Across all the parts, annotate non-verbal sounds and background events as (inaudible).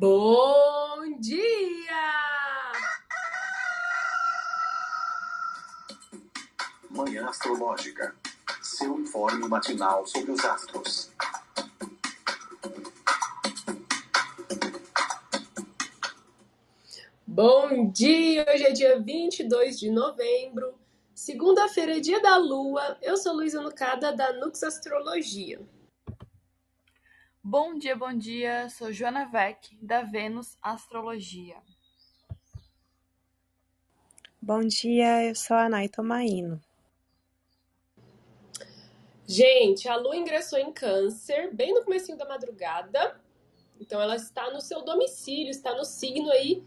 Bom dia! Manhã Astrológica. Seu informe matinal sobre os astros. Bom dia! Hoje é dia 22 de novembro, segunda-feira, é dia da lua. Eu sou Luísa Nucada, da Nux Astrologia. Bom dia, bom dia. Sou Joana Vec, da Vênus Astrologia. Bom dia, eu sou a Naito Maíno. Gente, a lua ingressou em câncer bem no comecinho da madrugada. Então ela está no seu domicílio, está no signo aí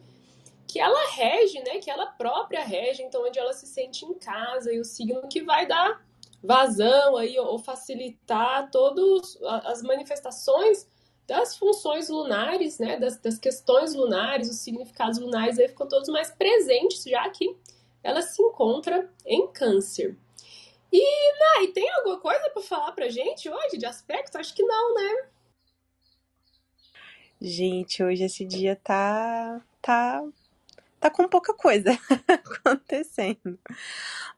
que ela rege, né? Que ela própria rege, então onde ela se sente em casa e o signo que vai dar vazão aí ou facilitar todas as manifestações das funções lunares, né, das, das, questões lunares, os significados lunares aí ficam todos mais presentes, já que ela se encontra em câncer. E, Nai, tem alguma coisa para falar pra gente hoje de aspecto? Acho que não, né? Gente, hoje esse dia tá tá tá com pouca coisa (laughs) acontecendo.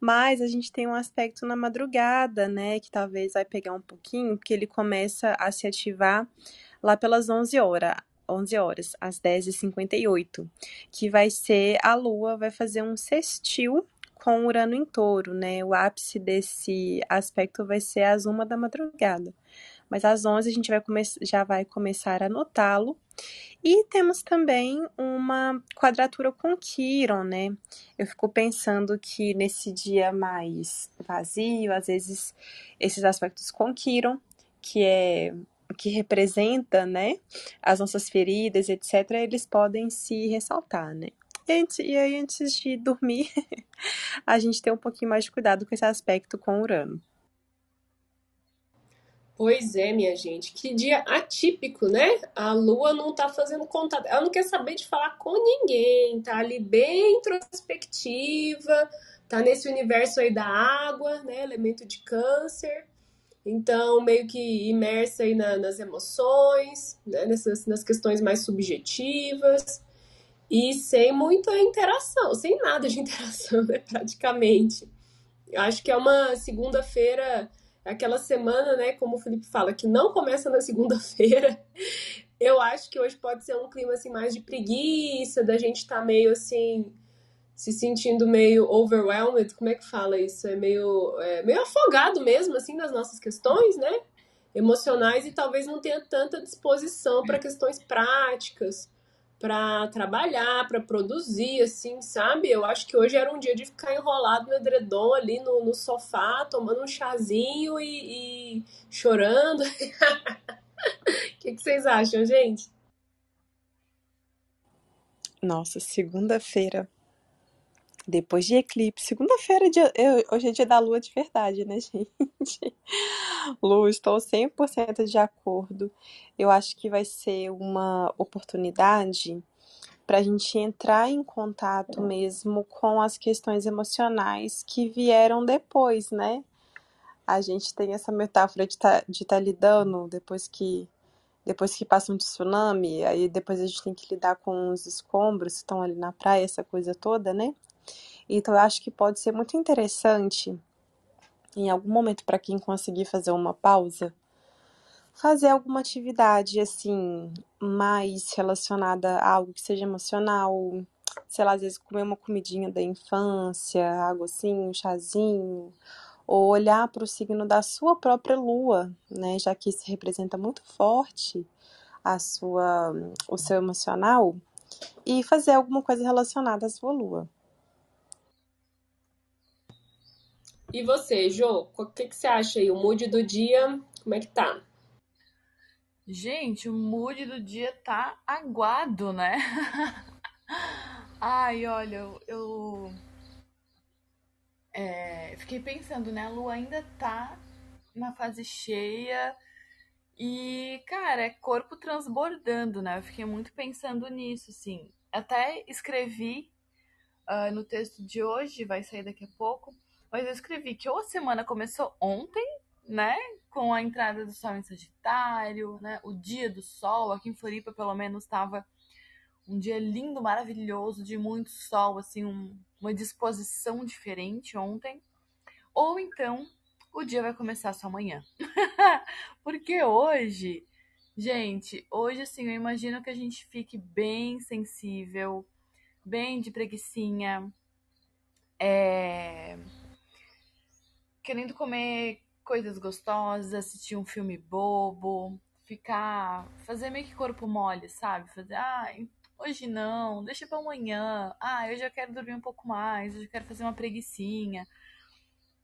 Mas a gente tem um aspecto na madrugada, né, que talvez vai pegar um pouquinho, porque ele começa a se ativar lá pelas 11 horas. 11 horas, às 10h58, que vai ser a Lua vai fazer um sextil com Urano em touro, né? O ápice desse aspecto vai ser às 1 da madrugada. Mas às 11 a gente vai já vai começar a notá-lo e temos também uma quadratura com Quiron, né? Eu fico pensando que nesse dia mais vazio, às vezes esses aspectos com Quiron, que é que representa, né, as nossas feridas, etc, eles podem se ressaltar, né? E aí, antes de dormir, (laughs) a gente tem um pouquinho mais de cuidado com esse aspecto com Urano. Pois é, minha gente, que dia atípico, né? A Lua não tá fazendo contato, ela não quer saber de falar com ninguém, tá ali bem introspectiva, tá nesse universo aí da água, né? Elemento de câncer. Então, meio que imersa aí na, nas emoções, né? Nessas, nas questões mais subjetivas e sem muita interação, sem nada de (laughs) interação, né? Praticamente. Acho que é uma segunda-feira aquela semana, né, como o Felipe fala, que não começa na (laughs) segunda-feira. Eu acho que hoje pode ser um clima assim mais de preguiça, da gente estar tá meio assim se sentindo meio overwhelmed, como é que fala isso? É meio é, meio afogado mesmo assim nas nossas questões, né? Emocionais e talvez não tenha tanta disposição para questões práticas para trabalhar, para produzir, assim, sabe? Eu acho que hoje era um dia de ficar enrolado no edredom ali no, no sofá, tomando um chazinho e, e chorando. (laughs) O que, que vocês acham, gente? Nossa, segunda-feira depois de eclipse. Segunda-feira, hoje é dia da lua de verdade, né, (laughs) gente? Lu, estou 100% de acordo. Eu acho que vai ser uma oportunidade para a gente entrar em contato mesmo com as questões emocionais que vieram depois, né? A gente tem essa metáfora de estar tá, de tá lidando depois que depois que passa um tsunami, aí depois a gente tem que lidar com os escombros que estão ali na praia, essa coisa toda, né? Então eu acho que pode ser muito interessante, em algum momento, para quem conseguir fazer uma pausa, fazer alguma atividade assim, mais relacionada a algo que seja emocional, sei lá, às vezes comer uma comidinha da infância, algo assim, um chazinho, ou olhar para o signo da sua própria lua, né, já que isso representa muito forte a sua, o seu emocional, e fazer alguma coisa relacionada à sua lua. E você, Jô, o que, que você acha aí? O mood do dia, como é que tá? Gente, o mood do dia tá aguado, né? (laughs) Ai, olha, eu, é, fiquei pensando, né? A lua ainda tá na fase cheia e, cara, é corpo transbordando, né? Eu fiquei muito pensando nisso, assim. Até escrevi uh, no texto de hoje, vai sair daqui a pouco, mas eu escrevi que ou a semana começou ontem né? Com a entrada do sol em Sagitário, né? O dia do sol, aqui em Floripa, pelo menos, estava um dia lindo, maravilhoso, de muito sol, assim, um, uma disposição diferente ontem. Ou então, o dia vai começar só amanhã. (laughs) Porque hoje, gente, hoje, assim, eu imagino que a gente fique bem sensível, bem de preguiçinha, é... querendo comer coisas gostosas, assistir um filme bobo, ficar. fazer meio que corpo mole, sabe? Fazer, ah, hoje não, deixa pra amanhã. Ah, eu já quero dormir um pouco mais, eu já quero fazer uma preguiçinha.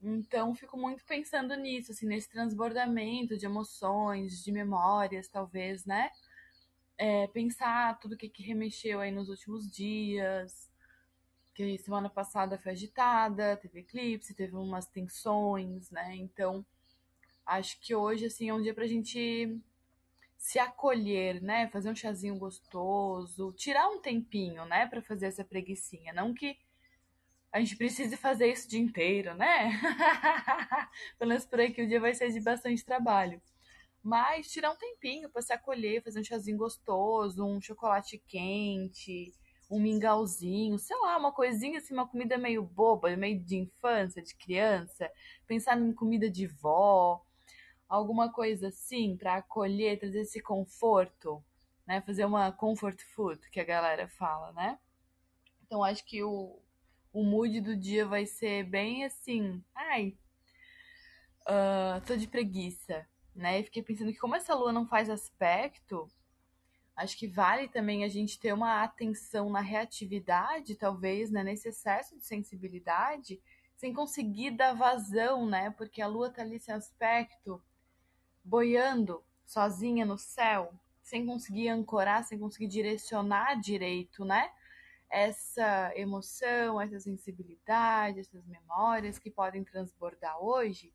Então, fico muito pensando nisso, assim, nesse transbordamento de emoções, de memórias, talvez, né? É, pensar tudo o que, que remexeu aí nos últimos dias, que semana passada foi agitada, teve eclipse, teve umas tensões, né? Então, acho que hoje, assim, é um dia pra gente se acolher, né? Fazer um chazinho gostoso, tirar um tempinho, né, para fazer essa preguiçinha. Não que a gente precise fazer isso o dia inteiro, né? (laughs) Pelo menos por aí que o dia vai ser de bastante trabalho. Mas tirar um tempinho para se acolher, fazer um chazinho gostoso, um chocolate quente, um mingauzinho, sei lá, uma coisinha assim, uma comida meio boba, meio de infância, de criança, pensar em comida de vó, alguma coisa assim para acolher, trazer esse conforto, né? Fazer uma comfort food que a galera fala, né? Então acho que o, o mood do dia vai ser bem assim, ai, uh, tô de preguiça, né? E fiquei pensando que como essa lua não faz aspecto, Acho que vale também a gente ter uma atenção na reatividade, talvez, né, nesse excesso de sensibilidade, sem conseguir dar vazão, né? Porque a lua tá ali sem aspecto, boiando sozinha no céu, sem conseguir ancorar, sem conseguir direcionar direito, né? Essa emoção, essa sensibilidade, essas memórias que podem transbordar hoje.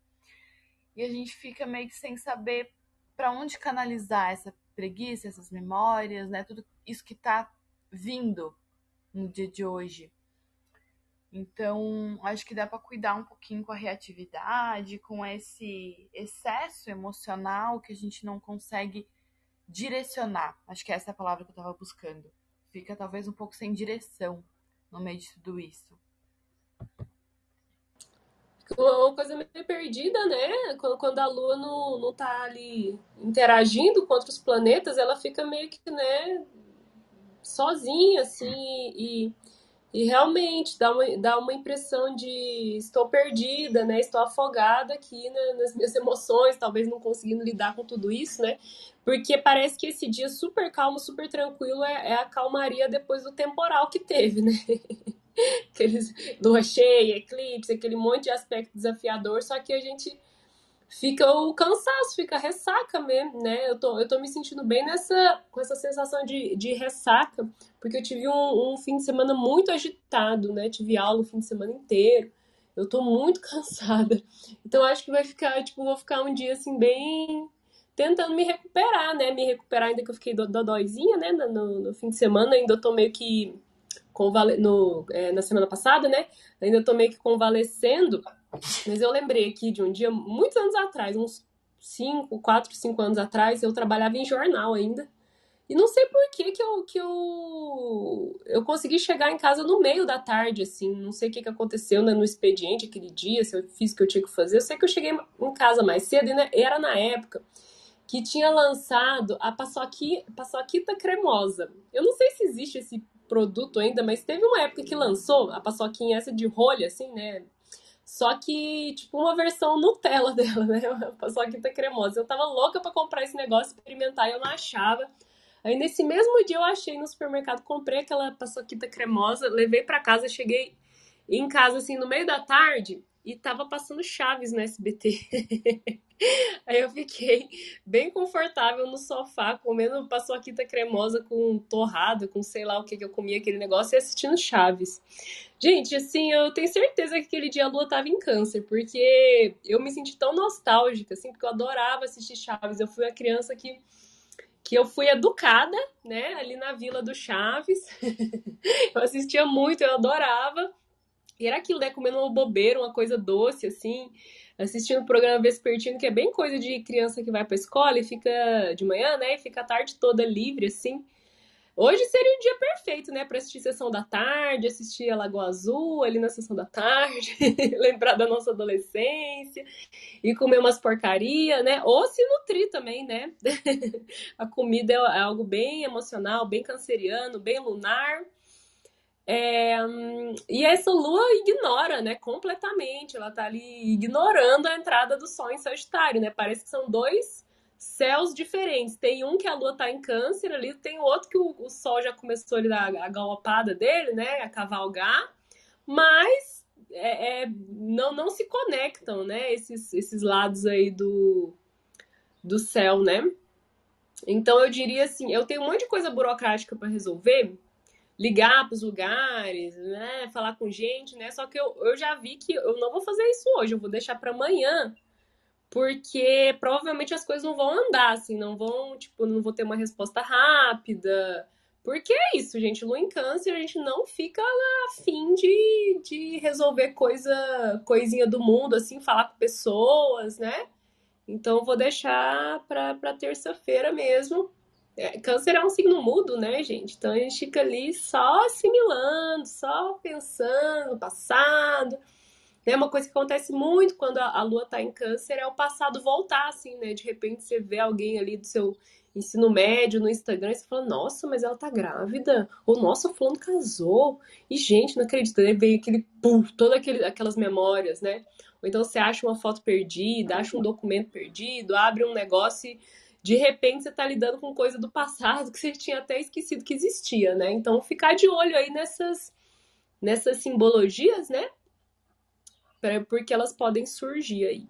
E a gente fica meio que sem saber para onde canalizar essa preguiça, essas memórias, né? Tudo isso que está vindo no dia de hoje. Então, acho que dá para cuidar um pouquinho com a reatividade, com esse excesso emocional que a gente não consegue direcionar. Acho que essa é a palavra que eu estava buscando. Fica talvez um pouco sem direção no meio de tudo isso uma coisa meio perdida, né? Quando, a Lua não, não tá ali interagindo com outros planetas, ela fica meio que, né, sozinha, assim, e, e realmente dá uma, dá uma impressão de estou perdida, né? Estou afogada aqui né, nas minhas emoções, talvez não conseguindo lidar com tudo isso, né? Porque parece que esse dia super calmo, super tranquilo é, é a calmaria depois do temporal que teve, né? (laughs) (laughs) aqueles lua cheia, eclipse, aquele monte de aspecto desafiador, só que a gente fica o cansaço, fica a ressaca mesmo, né? Eu tô, eu tô me sentindo bem nessa, com essa sensação de, de ressaca, porque eu tive um, um fim de semana muito agitado, né? Tive aula o fim de semana inteiro. Eu tô muito (laughs) cansada. Então acho que vai ficar, tipo, vou ficar um dia assim bem tentando me recuperar, né? Me recuperar ainda que eu fiquei dodóizinha, né? No, no fim de semana ainda eu tô meio que convale... no, é, na semana passada, né? Ainda tô meio que convalescendo, mas eu lembrei aqui de um dia, muitos anos atrás, uns 5, 4, 5 anos atrás, eu trabalhava em jornal ainda. E não sei por que que eu, que eu, eu consegui chegar em casa no meio da tarde, assim. Não sei o que, que aconteceu né, no expediente aquele dia, se eu fiz o que eu tinha que fazer. Eu sei que eu cheguei em casa mais cedo e né, era na época que tinha lançado a paçoquita, cremosa. Eu não sei se existe esse produto ainda, mas teve uma época que lançou a paçoquinha essa de rolha, assim, né? Só que, tipo, uma versão Nutella (laughs) dela, né? Uma paçoquita cremosa. Eu tava louca para comprar esse negócio, experimentar, e eu não achava. Aí, nesse mesmo dia, eu achei no supermercado, comprei aquela paçoquita cremosa, levei para casa, cheguei em casa, assim, no meio da tarde, e tava passando Chaves no SBT. (laughs) Aí eu fiquei bem confortável no sofá, comendo paçoquita cremosa com torrada, com sei lá o que que eu comia aquele negócio e assistindo Chaves. Gente, assim, eu tenho certeza que aquele dia a lua tava em câncer, porque eu me senti tão nostálgica, assim, porque eu adorava assistir Chaves. Eu fui a criança que que eu fui educada, né, ali na Vila do Chaves. (laughs) eu assistia muito, eu adorava. E era aquilo, né, comendo uma bobeira, uma coisa doce, assim. assistindo o programa Vespertino, que é bem coisa de criança que vai pra escola e fica de manhã, né? E fica a tarde toda livre, assim. Hoje seria o dia perfeito, né, para assistir sessão da tarde, assistir a Lagoa Azul ali na sessão da tarde, (laughs) lembrar da nossa adolescência e comer umas porcaria, né? Ou se nutrir também, né? (laughs) a comida é algo bem emocional, bem canceriano, bem lunar. É, e essa lua ignora, né, completamente. Ela tá ali ignorando a entrada do Sol em Sagitário, né? Parece que são dois céus diferentes. Tem um que a lua tá em câncer ali, tem outro que o, o sol já começou ali a, a galopada dele, né? A cavalgar, mas é, é, não, não se conectam, né? Esses, esses lados aí do, do céu, né? Então eu diria assim, eu tenho um monte de coisa burocrática para resolver, ligar para os lugares, né, falar com gente, né? Só que eu, eu já vi que eu não vou fazer isso hoje, eu vou deixar para amanhã porque provavelmente as coisas não vão andar, assim, não vão, tipo, não vou ter uma resposta rápida. Porque é isso, gente, lua em câncer, a gente não fica afim de, de resolver coisa, coisinha do mundo, assim, falar com pessoas, né? Então vou deixar pra terça-feira mesmo. É, câncer é um signo mudo, né, gente? Então a gente fica ali só assimilando, só pensando no passado é uma coisa que acontece muito quando a, a lua tá em câncer é o passado voltar, assim, né? De repente você vê alguém ali do seu ensino médio no Instagram e você fala, nossa, mas ela tá grávida. Ou, nossa, fulano casou. E, gente, não acredito. Né? Veio aquele pum, todas aquelas memórias, né? Ou então você acha uma foto perdida, acha um documento perdido, abre um negócio e de repente você tá lidando com coisa do passado que você tinha até esquecido que existia, né? Então ficar de olho aí nessas, nessas simbologias, né? porque elas podem surgir aí.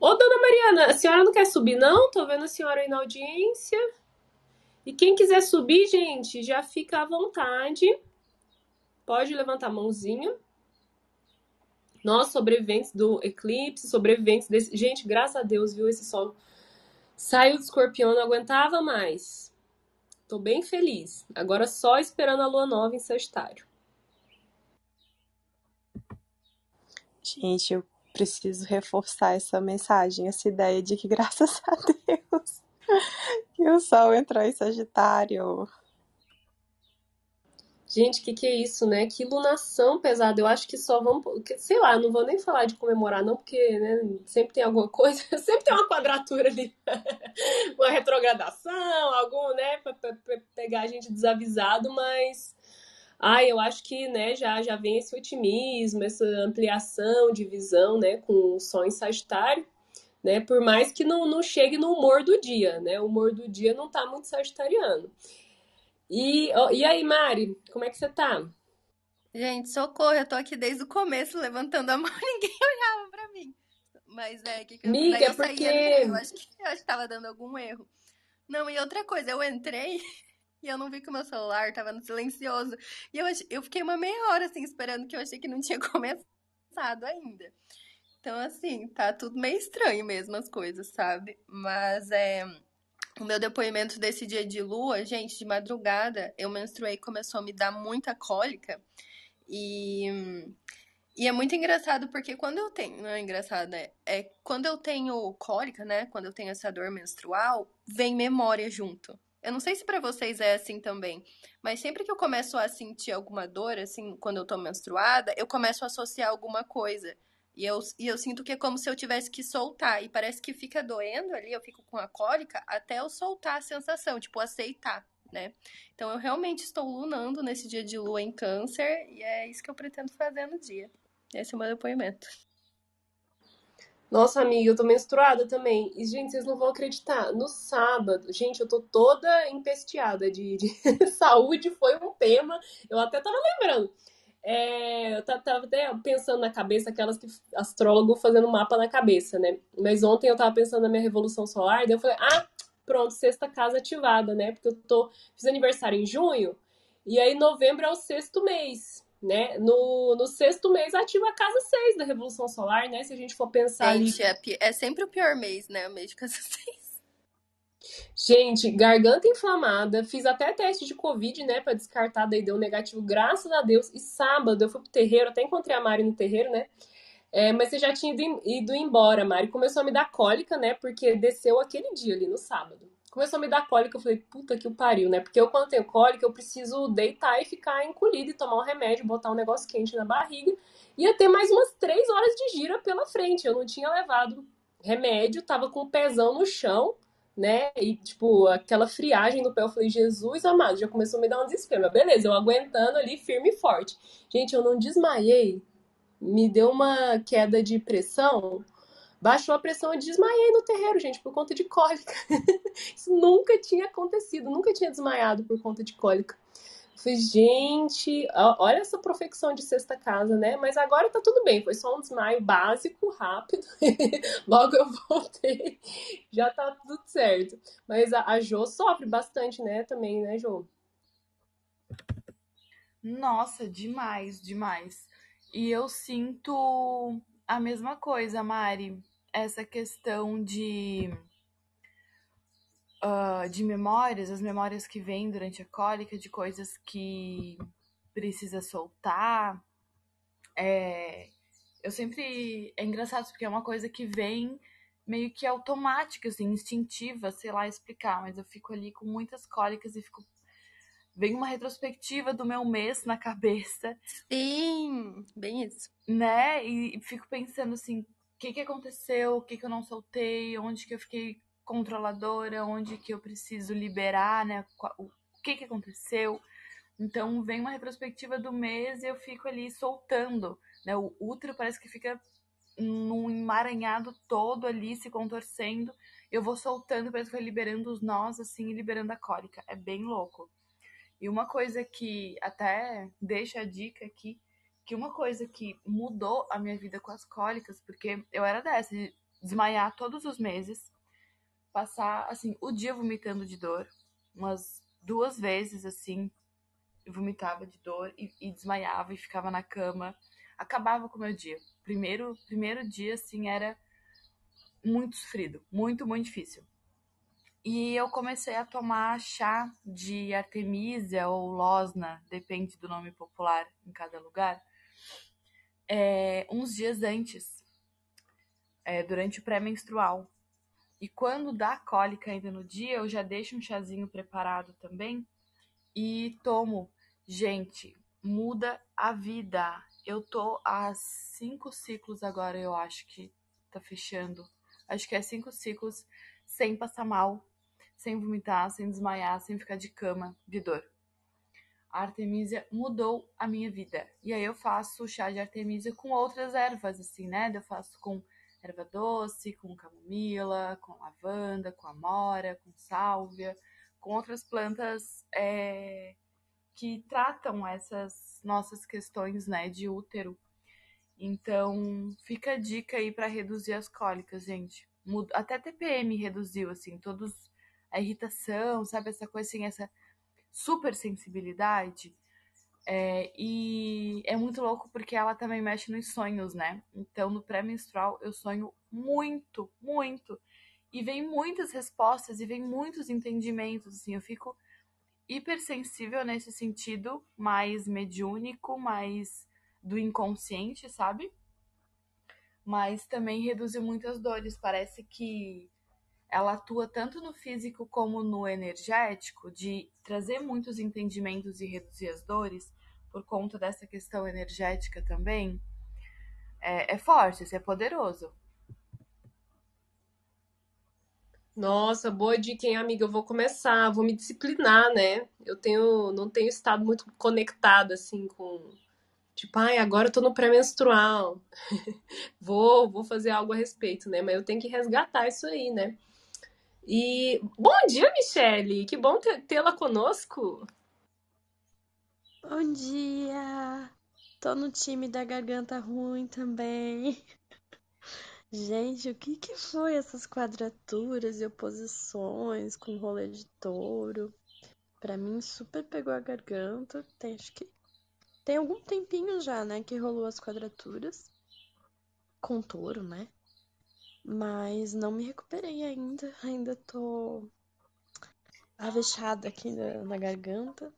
Ô, dona Mariana, a senhora não quer subir, não? Tô vendo a senhora aí na audiência. E quem quiser subir, gente, já fica à vontade. Pode levantar a mãozinha. Nós, sobreviventes do eclipse, sobreviventes desse. Gente, graças a Deus, viu? Esse sol saiu do escorpião, não aguentava mais. Tô bem feliz. Agora só esperando a lua nova em Sagitário. Gente, eu preciso reforçar essa mensagem, essa ideia de que, (laughs) graças a Deus, que o Sol entrou em Sagitário. Gente, o que, que é isso, né? Que lunação pesada. Eu acho que só vamos. Sei lá, não vou nem falar de comemorar, não, porque né, sempre tem alguma (laughs) coisa, sempre tem uma quadratura ali, (laughs) uma retrogradação, algum, né, pra, pra, pra pegar a gente desavisado, mas ah, eu acho que né, já, já vem esse otimismo, essa ampliação de visão né, com o Sol em Sagitário, né, por mais que não, não chegue no humor do dia, né, o humor do dia não tá muito sagitariano. E, e aí, Mari, como é que você tá? Gente, socorro, eu tô aqui desde o começo levantando a mão, (laughs) ninguém olhava pra mim. Mas é, que, que eu, Miga, eu porque... eu acho que eu acho que tava dando algum erro. Não, e outra coisa, eu entrei (laughs) e eu não vi que o meu celular tava no silencioso. E eu, eu fiquei uma meia hora assim esperando que eu achei que não tinha (laughs) começado ainda. Então, assim, tá tudo meio estranho mesmo as coisas, sabe? Mas é. O meu depoimento desse dia de lua, gente, de madrugada, eu menstruei começou a me dar muita cólica. E, e é muito engraçado porque quando eu tenho. Não é engraçado, né? É quando eu tenho cólica, né? Quando eu tenho essa dor menstrual, vem memória junto. Eu não sei se para vocês é assim também, mas sempre que eu começo a sentir alguma dor, assim, quando eu tô menstruada, eu começo a associar alguma coisa. E eu, e eu sinto que é como se eu tivesse que soltar. E parece que fica doendo ali, eu fico com a cólica, até eu soltar a sensação, tipo, aceitar, né? Então eu realmente estou lunando nesse dia de lua em câncer, e é isso que eu pretendo fazer no dia. Esse é o meu depoimento. Nossa, amiga, eu tô menstruada também. E, gente, vocês não vão acreditar. No sábado, gente, eu tô toda empesteada de, de... (laughs) saúde, foi um tema. Eu até tava lembrando. É, eu tava até pensando na cabeça, aquelas que astrólogo fazendo mapa na cabeça, né? Mas ontem eu tava pensando na minha revolução solar, daí eu falei, ah, pronto, sexta casa ativada, né? Porque eu tô, fiz aniversário em junho, e aí novembro é o sexto mês né? No, no sexto mês ativa a casa 6 da Revolução Solar, né? Se a gente for pensar gente, ali... é, é sempre o pior mês, né? O mês de casa (laughs) 6. Gente, garganta inflamada, fiz até teste de Covid, né, pra descartar, daí deu negativo, graças a Deus. E sábado eu fui pro terreiro, até encontrei a Mari no terreiro, né? É, mas você já tinha ido, ido embora, Mari. Começou a me dar cólica, né? Porque desceu aquele dia ali no sábado. Começou a me dar cólica, eu falei, puta que o pariu, né? Porque eu, quando tenho cólica, eu preciso deitar e ficar encolhida e tomar um remédio, botar um negócio quente na barriga. Ia ter mais umas três horas de gira pela frente. Eu não tinha levado remédio, tava com o pezão no chão, né? E, tipo, aquela friagem no pé, eu falei, Jesus amado, já começou a me dar um desespero. Mas beleza, eu aguentando ali firme e forte. Gente, eu não desmaiei, me deu uma queda de pressão, baixou a pressão e desmaiei no terreiro, gente, por conta de cólica. (laughs) Isso nunca tinha acontecido, nunca tinha desmaiado por conta de cólica. Falei, gente, olha essa profecção de sexta casa, né? Mas agora tá tudo bem, foi só um desmaio básico, rápido. (laughs) Logo eu voltei, já tá tudo certo. Mas a, a Jo sofre bastante, né? Também, né, Jo? Nossa, demais, demais. E eu sinto a mesma coisa, Mari. Essa questão de uh, de memórias, as memórias que vêm durante a cólica, de coisas que precisa soltar. É, eu sempre. É engraçado porque é uma coisa que vem meio que automática, assim, instintiva, sei lá explicar, mas eu fico ali com muitas cólicas e fico. Vem uma retrospectiva do meu mês na cabeça. Sim, bem isso. Né? E fico pensando assim, o que, que aconteceu, o que, que eu não soltei, onde que eu fiquei controladora, onde que eu preciso liberar, né? O que que aconteceu. Então vem uma retrospectiva do mês e eu fico ali soltando, né? O útero parece que fica num emaranhado todo ali, se contorcendo. Eu vou soltando, parece que vai liberando os nós, assim, liberando a cólica. É bem louco. E uma coisa que até deixa a dica aqui, que uma coisa que mudou a minha vida com as cólicas, porque eu era dessa, de desmaiar todos os meses, passar, assim, o dia vomitando de dor. Umas duas vezes, assim, vomitava de dor e, e desmaiava e ficava na cama. Acabava com o meu dia. Primeiro, primeiro dia, assim, era muito sofrido. Muito, muito difícil. E eu comecei a tomar chá de artemisia ou losna, depende do nome popular em cada lugar, é, uns dias antes, é, durante o pré-menstrual. E quando dá cólica ainda no dia, eu já deixo um chazinho preparado também e tomo. Gente, muda a vida. Eu tô há cinco ciclos agora, eu acho que tá fechando. Acho que é cinco ciclos sem passar mal, sem vomitar, sem desmaiar, sem ficar de cama de dor. A artemisia mudou a minha vida. E aí eu faço chá de artemisia com outras ervas, assim, né? Eu faço com erva doce, com camomila, com lavanda, com amora, com sálvia, com outras plantas é, que tratam essas nossas questões né, de útero. Então, fica a dica aí para reduzir as cólicas, gente. Até TPM reduziu, assim, todos a irritação, sabe? Essa coisa assim, essa super sensibilidade é, e é muito louco porque ela também mexe nos sonhos, né? Então, no pré-menstrual, eu sonho muito, muito. E vem muitas respostas e vem muitos entendimentos, assim. Eu fico hipersensível nesse sentido, mais mediúnico, mais do inconsciente, sabe? Mas também reduziu muitas dores. Parece que ela atua tanto no físico como no energético, de trazer muitos entendimentos e reduzir as dores por conta dessa questão energética também, é, é forte, é poderoso. Nossa, boa dica, hein, amiga? Eu vou começar, vou me disciplinar, né? Eu tenho, não tenho estado muito conectada, assim, com... Tipo, ai, agora eu tô no pré-menstrual. (laughs) vou, vou fazer algo a respeito, né? Mas eu tenho que resgatar isso aí, né? E bom dia, Michele! Que bom tê-la conosco. Bom dia! Tô no time da garganta ruim também. (laughs) Gente, o que que foi essas quadraturas e oposições com rolê de touro? Pra mim, super pegou a garganta. Tem, acho que tem algum tempinho já, né, que rolou as quadraturas com touro, né? Mas não me recuperei ainda. Ainda tô avexada aqui na, na garganta.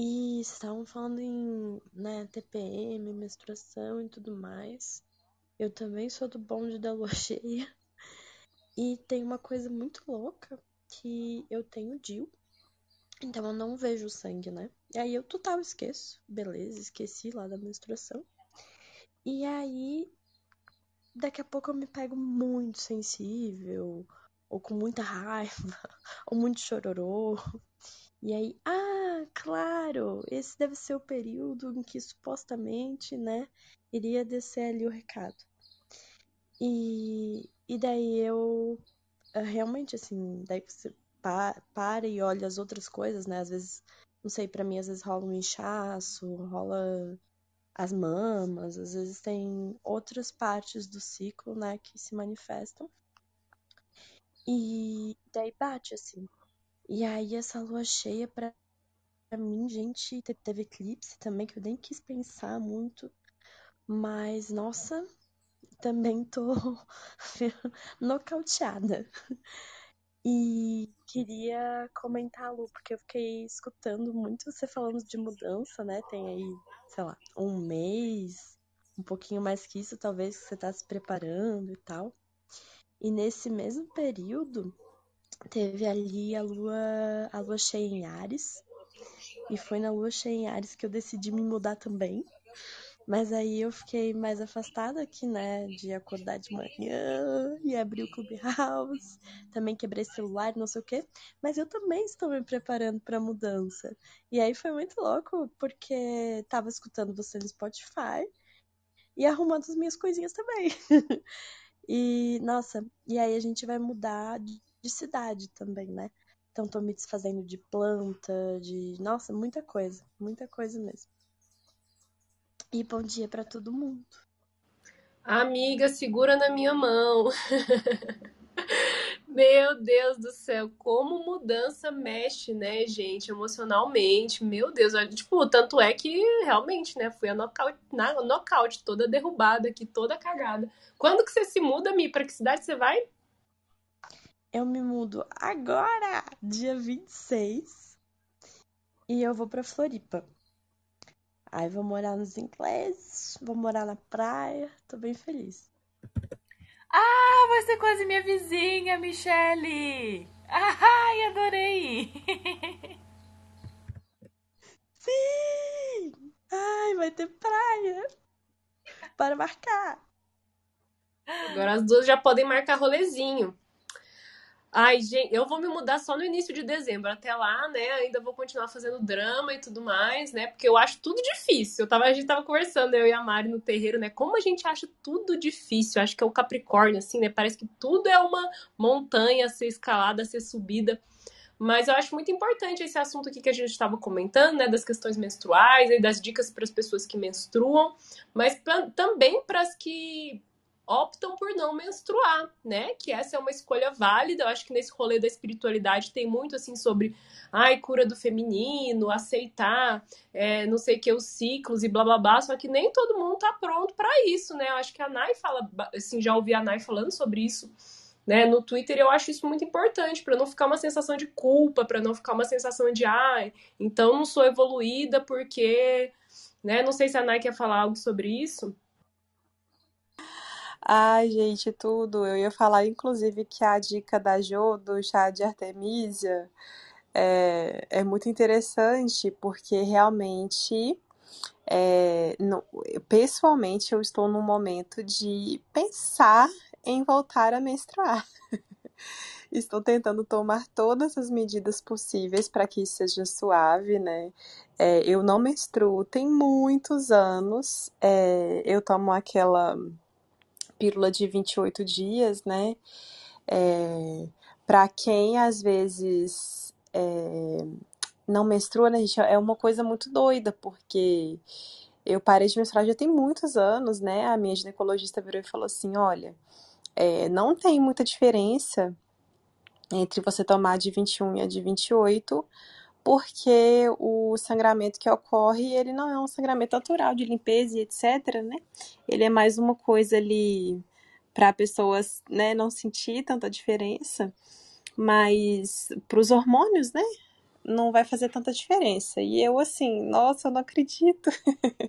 E vocês estavam falando em né, TPM, menstruação e tudo mais. Eu também sou do bonde da lua (laughs) cheia. E tem uma coisa muito louca que eu tenho DIL. Então eu não vejo sangue, né? E aí eu total esqueço. Beleza, esqueci lá da menstruação. E aí daqui a pouco eu me pego muito sensível, ou com muita raiva, (laughs) ou muito chororô. E aí, ah, claro, esse deve ser o período em que supostamente, né, iria descer ali o recado. E, e daí eu eh, realmente assim, daí você pa- para e olha as outras coisas, né? Às vezes, não sei, pra mim às vezes rola um inchaço, rola as mamas, às vezes tem outras partes do ciclo, né, que se manifestam. E daí bate assim. E aí essa lua cheia pra mim, gente, te- teve eclipse também que eu nem quis pensar muito, mas nossa, também tô (laughs) nocauteada. E queria comentar, Lu, porque eu fiquei escutando muito você falando de mudança, né? Tem aí, sei lá, um mês, um pouquinho mais que isso, talvez, que você tá se preparando e tal. E nesse mesmo período, teve ali a lua, a lua cheia em Ares. E foi na lua cheia em Ares que eu decidi me mudar também. Mas aí eu fiquei mais afastada aqui, né? De acordar de manhã e abrir o Clubhouse. Também quebrei celular, não sei o quê. Mas eu também estou me preparando para a mudança. E aí foi muito louco, porque tava escutando você no Spotify e arrumando as minhas coisinhas também. (laughs) e, nossa, e aí a gente vai mudar de cidade também, né? Então tô me desfazendo de planta, de. Nossa, muita coisa. Muita coisa mesmo. E bom dia pra todo mundo. Amiga, segura na minha mão. (laughs) Meu Deus do céu, como mudança mexe, né, gente, emocionalmente. Meu Deus, tipo, tanto é que realmente, né, fui a nocaute, na, nocaute, toda derrubada aqui, toda cagada. Quando que você se muda, Mi? Pra que cidade você vai? Eu me mudo agora, dia 26, e eu vou pra Floripa. Aí vou morar nos ingleses, vou morar na praia, tô bem feliz. Ah, vai ser quase minha vizinha, Michele! Ai, adorei! (laughs) Sim! Ai, vai ter praia para marcar. Agora as duas já podem marcar rolezinho. Ai, gente, eu vou me mudar só no início de dezembro. Até lá, né, ainda vou continuar fazendo drama e tudo mais, né? Porque eu acho tudo difícil. Eu tava, a gente tava conversando, eu e a Mari no terreiro, né? Como a gente acha tudo difícil. Eu acho que é o Capricórnio, assim, né? Parece que tudo é uma montanha a ser escalada, a ser subida. Mas eu acho muito importante esse assunto aqui que a gente estava comentando, né, das questões menstruais e das dicas para as pessoas que menstruam, mas pra, também para as que optam por não menstruar, né? Que essa é uma escolha válida. Eu acho que nesse rolê da espiritualidade tem muito assim sobre ai, cura do feminino, aceitar, é, não sei que, os ciclos e blá blá blá. Só que nem todo mundo tá pronto para isso, né? Eu acho que a Nai fala, assim, já ouvi a Nai falando sobre isso. Né, no Twitter eu acho isso muito importante para não ficar uma sensação de culpa, para não ficar uma sensação de ai, então não sou evoluída porque, né, não sei se a Nai quer falar algo sobre isso. Ai, gente, tudo. Eu ia falar, inclusive, que a dica da Jo do chá de Artemisia é, é muito interessante, porque realmente, é, no- pessoalmente, eu estou num momento de pensar em voltar a menstruar. (laughs) Estou tentando tomar todas as medidas possíveis para que isso seja suave, né? É, eu não menstruo tem muitos anos. É, eu tomo aquela pílula de 28 dias, né? É, para quem às vezes é, não menstrua, né, gente? É uma coisa muito doida, porque eu parei de menstruar já tem muitos anos, né? A minha ginecologista virou e falou assim: olha, é, não tem muita diferença entre você tomar de 21 e a de 28, porque o sangramento que ocorre, ele não é um sangramento natural de limpeza e etc, né? Ele é mais uma coisa ali para pessoas, né, não sentir tanta diferença, mas para os hormônios, né, não vai fazer tanta diferença. E eu, assim, nossa, eu não acredito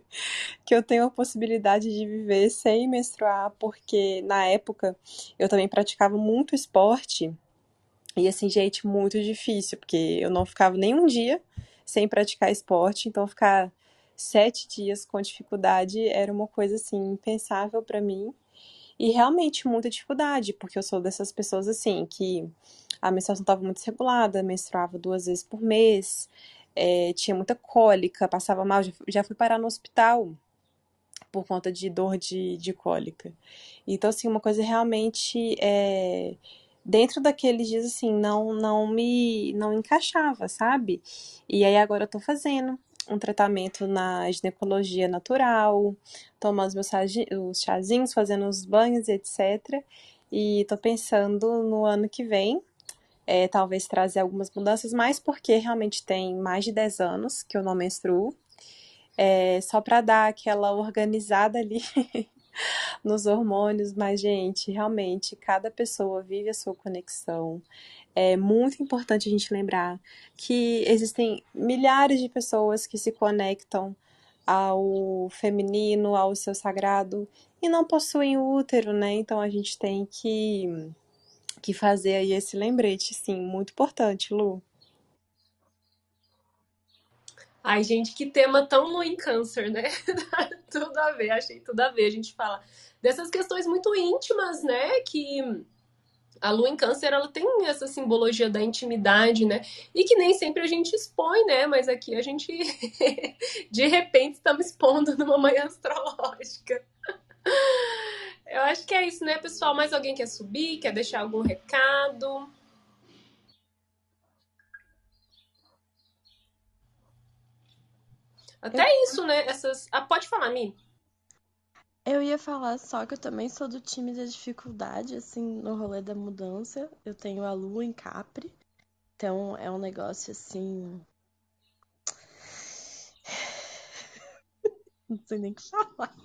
(laughs) que eu tenho a possibilidade de viver sem menstruar, porque na época eu também praticava muito esporte. E assim, gente, muito difícil, porque eu não ficava nem um dia sem praticar esporte, então ficar sete dias com dificuldade era uma coisa assim impensável para mim e realmente muita dificuldade, porque eu sou dessas pessoas assim que a menstruação estava muito regulada, menstruava duas vezes por mês, é, tinha muita cólica, passava mal, já fui parar no hospital por conta de dor de, de cólica. Então, assim, uma coisa realmente é, dentro daqueles dias, assim, não, não me não encaixava, sabe? E aí agora eu tô fazendo um tratamento na ginecologia natural, tomando os meus os chazinhos, fazendo os banhos etc. E tô pensando no ano que vem, é, talvez trazer algumas mudanças, mas porque realmente tem mais de 10 anos que eu não menstruo. É, só para dar aquela organizada ali (laughs) (laughs) nos hormônios, mas, gente, realmente, cada pessoa vive a sua conexão. É muito importante a gente lembrar que existem milhares de pessoas que se conectam ao feminino, ao seu sagrado, e não possuem útero, né? Então a gente tem que, que fazer aí esse lembrete, sim, muito importante, Lu. Ai, gente, que tema tão Lu em câncer, né? (laughs) tudo a ver, achei tudo a ver. A gente fala dessas questões muito íntimas, né? Que a lua em câncer ela tem essa simbologia da intimidade, né? E que nem sempre a gente expõe, né? Mas aqui a gente (laughs) de repente estamos expondo numa manhã astrológica. Eu acho que é isso, né, pessoal? Mais alguém quer subir? Quer deixar algum recado? Até isso, né? Essas. Ah, pode falar, Mi. Eu ia falar só que eu também sou do time da dificuldade, assim, no rolê da mudança. Eu tenho a lua em Capri, então é um negócio assim. (sighs) Não sei nem o que falar.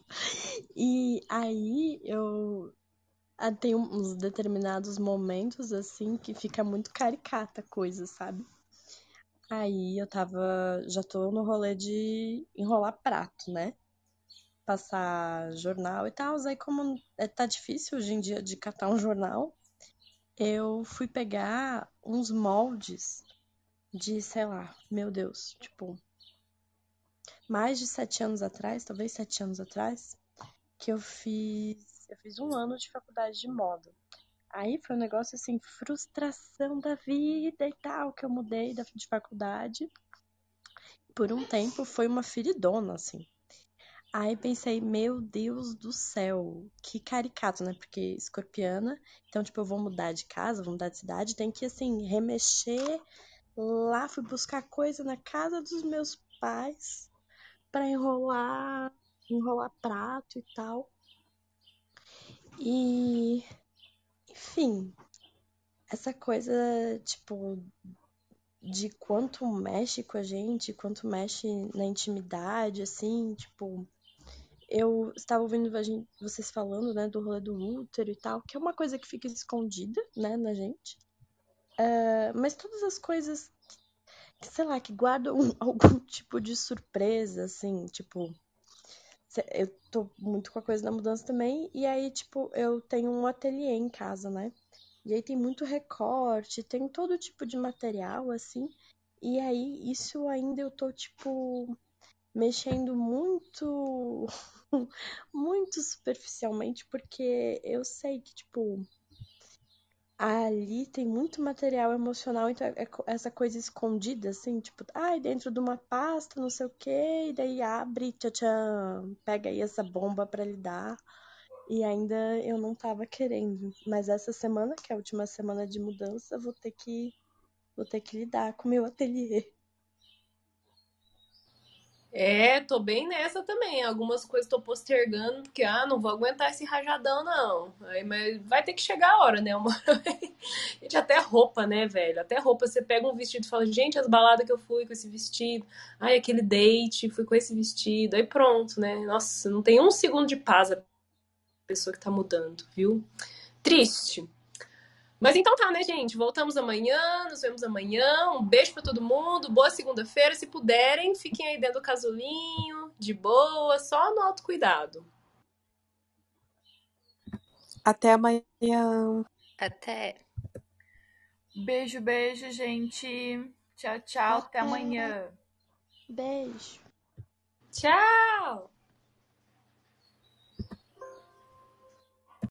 E aí eu ah, tenho uns determinados momentos, assim, que fica muito caricata a coisa, sabe? Aí eu tava. Já tô no rolê de enrolar prato, né? passar jornal e tal. Aí, como é, tá difícil hoje em dia de catar um jornal, eu fui pegar uns moldes de, sei lá, meu Deus, tipo, mais de sete anos atrás, talvez sete anos atrás, que eu fiz, eu fiz um ano de faculdade de moda. Aí foi um negócio assim, frustração da vida e tal, que eu mudei de faculdade. Por um tempo foi uma feridona, assim. Aí pensei, meu Deus do céu, que caricato, né? Porque escorpiana, então, tipo, eu vou mudar de casa, vou mudar de cidade, tem que, assim, remexer lá, fui buscar coisa na casa dos meus pais para enrolar, enrolar prato e tal. E, enfim, essa coisa, tipo, de quanto mexe com a gente, quanto mexe na intimidade, assim, tipo, eu estava ouvindo vocês falando, né, do rolê do útero e tal, que é uma coisa que fica escondida, né, na gente. Uh, mas todas as coisas que, sei lá, que guardam (laughs) algum tipo de surpresa, assim, tipo. Eu tô muito com a coisa da mudança também, e aí, tipo, eu tenho um ateliê em casa, né? E aí tem muito recorte, tem todo tipo de material, assim. E aí, isso ainda eu tô, tipo, mexendo muito (laughs) muito superficialmente porque eu sei que tipo ali tem muito material emocional, então é essa coisa escondida, assim, tipo, ai, dentro de uma pasta, não sei o quê, e daí abre, tchan pega aí essa bomba para lidar. E ainda eu não tava querendo. Mas essa semana, que é a última semana de mudança, vou ter que vou ter que lidar com o meu ateliê. É, tô bem nessa também. Algumas coisas tô postergando, porque, ah, não vou aguentar esse rajadão, não. Aí, mas vai ter que chegar a hora, né? Uma... (laughs) gente, até roupa, né, velho? Até roupa. Você pega um vestido e fala, gente, as baladas que eu fui com esse vestido. Ai, aquele date, fui com esse vestido. Aí pronto, né? Nossa, não tem um segundo de paz a pessoa que tá mudando, viu? Triste. Mas então tá, né, gente? Voltamos amanhã, nos vemos amanhã. Um beijo pra todo mundo, boa segunda-feira. Se puderem, fiquem aí dentro do casulinho, de boa, só no autocuidado. Até amanhã. Até. Beijo, beijo, gente. Tchau, tchau. Até Até. amanhã. Beijo. Tchau!